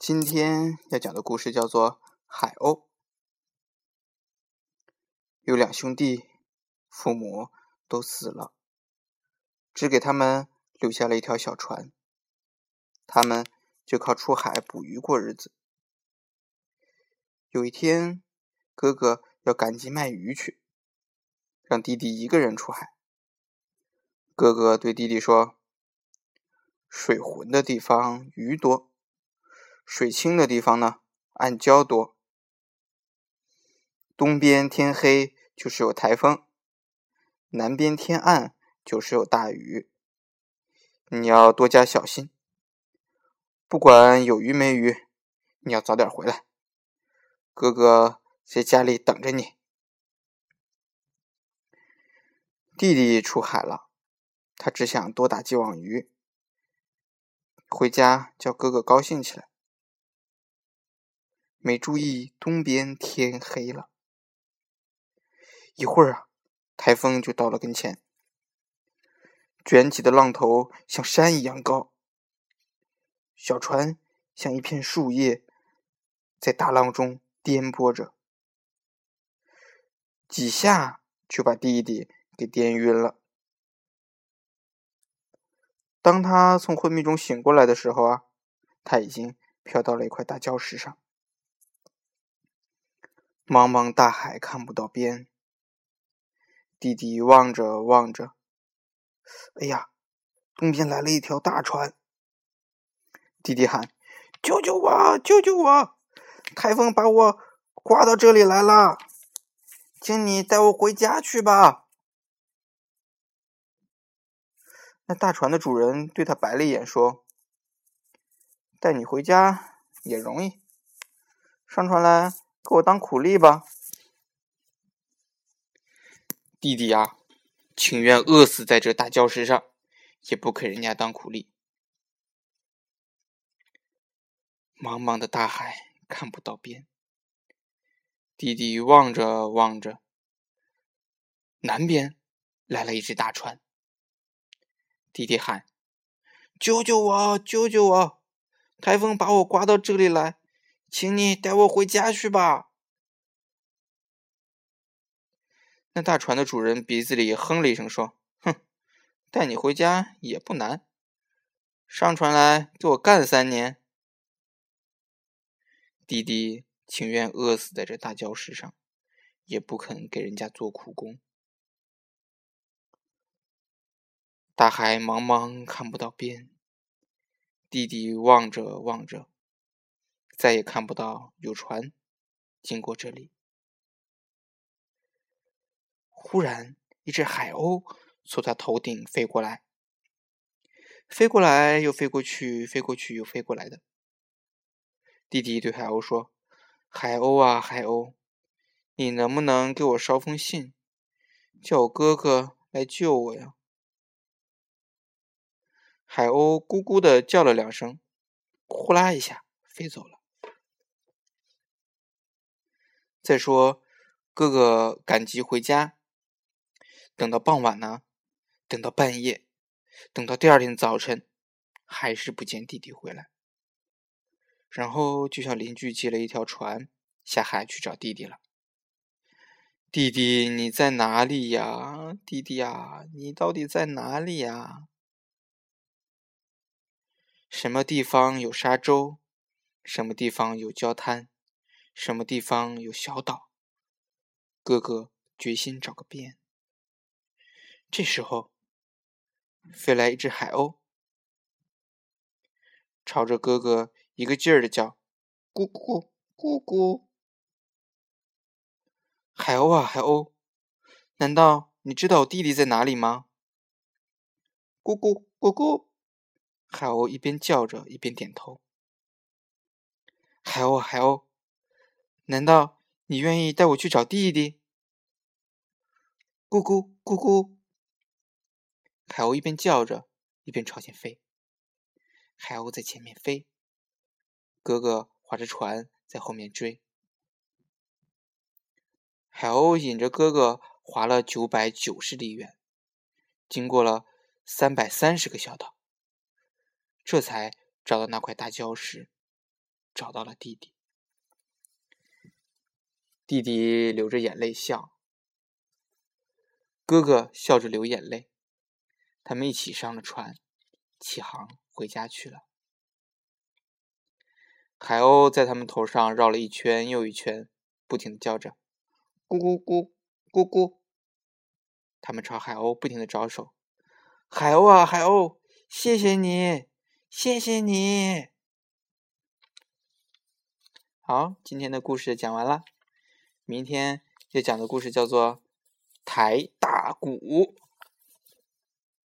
今天要讲的故事叫做《海鸥》。有两兄弟，父母都死了，只给他们留下了一条小船，他们就靠出海捕鱼过日子。有一天，哥哥要赶集卖鱼去，让弟弟一个人出海。哥哥对弟弟说：“水浑的地方鱼多，水清的地方呢，暗礁多。东边天黑就是有台风，南边天暗就是有大雨。你要多加小心，不管有鱼没鱼，你要早点回来。”哥哥在家里等着你。弟弟出海了，他只想多打几网鱼，回家叫哥哥高兴起来。没注意东边天黑了，一会儿啊，台风就到了跟前，卷起的浪头像山一样高，小船像一片树叶，在大浪中。颠簸着，几下就把弟弟给颠晕了。当他从昏迷中醒过来的时候啊，他已经飘到了一块大礁石上。茫茫大海看不到边，弟弟望着望着，哎呀，东边来了一条大船。弟弟喊：“救救我！救救我！”台风把我刮到这里来了，请你带我回家去吧。那大船的主人对他白了一眼，说：“带你回家也容易，上船来给我当苦力吧。”弟弟呀，情愿饿死在这大礁石上，也不肯人家当苦力。茫茫的大海。看不到边，弟弟望着望着，南边来了一只大船。弟弟喊：“救救我！救救我！台风把我刮到这里来，请你带我回家去吧。”那大船的主人鼻子里哼了一声，说：“哼，带你回家也不难，上船来给我干三年。”弟弟情愿饿死在这大礁石上，也不肯给人家做苦工。大海茫茫看不到边，弟弟望着望着，再也看不到有船经过这里。忽然，一只海鸥从他头顶飞过来，飞过来又飞过去，飞过去又飞过来的。弟弟对海鸥说：“海鸥啊，海鸥，你能不能给我捎封信，叫我哥哥来救我呀？”海鸥咕咕的叫了两声，呼啦一下飞走了。再说，哥哥赶集回家，等到傍晚呢，等到半夜，等到第二天早晨，还是不见弟弟回来。然后就向邻居借了一条船，下海去找弟弟了。弟弟，你在哪里呀？弟弟呀，你到底在哪里呀？什么地方有沙洲？什么地方有礁滩？什么地方有小岛？哥哥决心找个遍。这时候，飞来一只海鸥，朝着哥哥。一个劲儿的叫，咕咕咕咕咕。海鸥啊，海鸥，难道你知道我弟弟在哪里吗？咕咕咕咕，海鸥一边叫着一边点头。海鸥，海鸥，难道你愿意带我去找弟弟？咕咕咕咕，海鸥一边叫着一边朝前飞。海鸥在前面飞。哥哥划着船在后面追，海鸥引着哥哥划了九百九十里远，经过了三百三十个小岛，这才找到那块大礁石。找到了弟弟。弟弟流着眼泪笑，哥哥笑着流眼泪。他们一起上了船，起航回家去了。海鸥在他们头上绕了一圈又一圈，不停的叫着“咕咕咕咕咕”。他们朝海鸥不停的招手：“海鸥啊，海鸥，谢谢你，谢谢你。”好，今天的故事讲完了。明天要讲的故事叫做《抬大鼓》。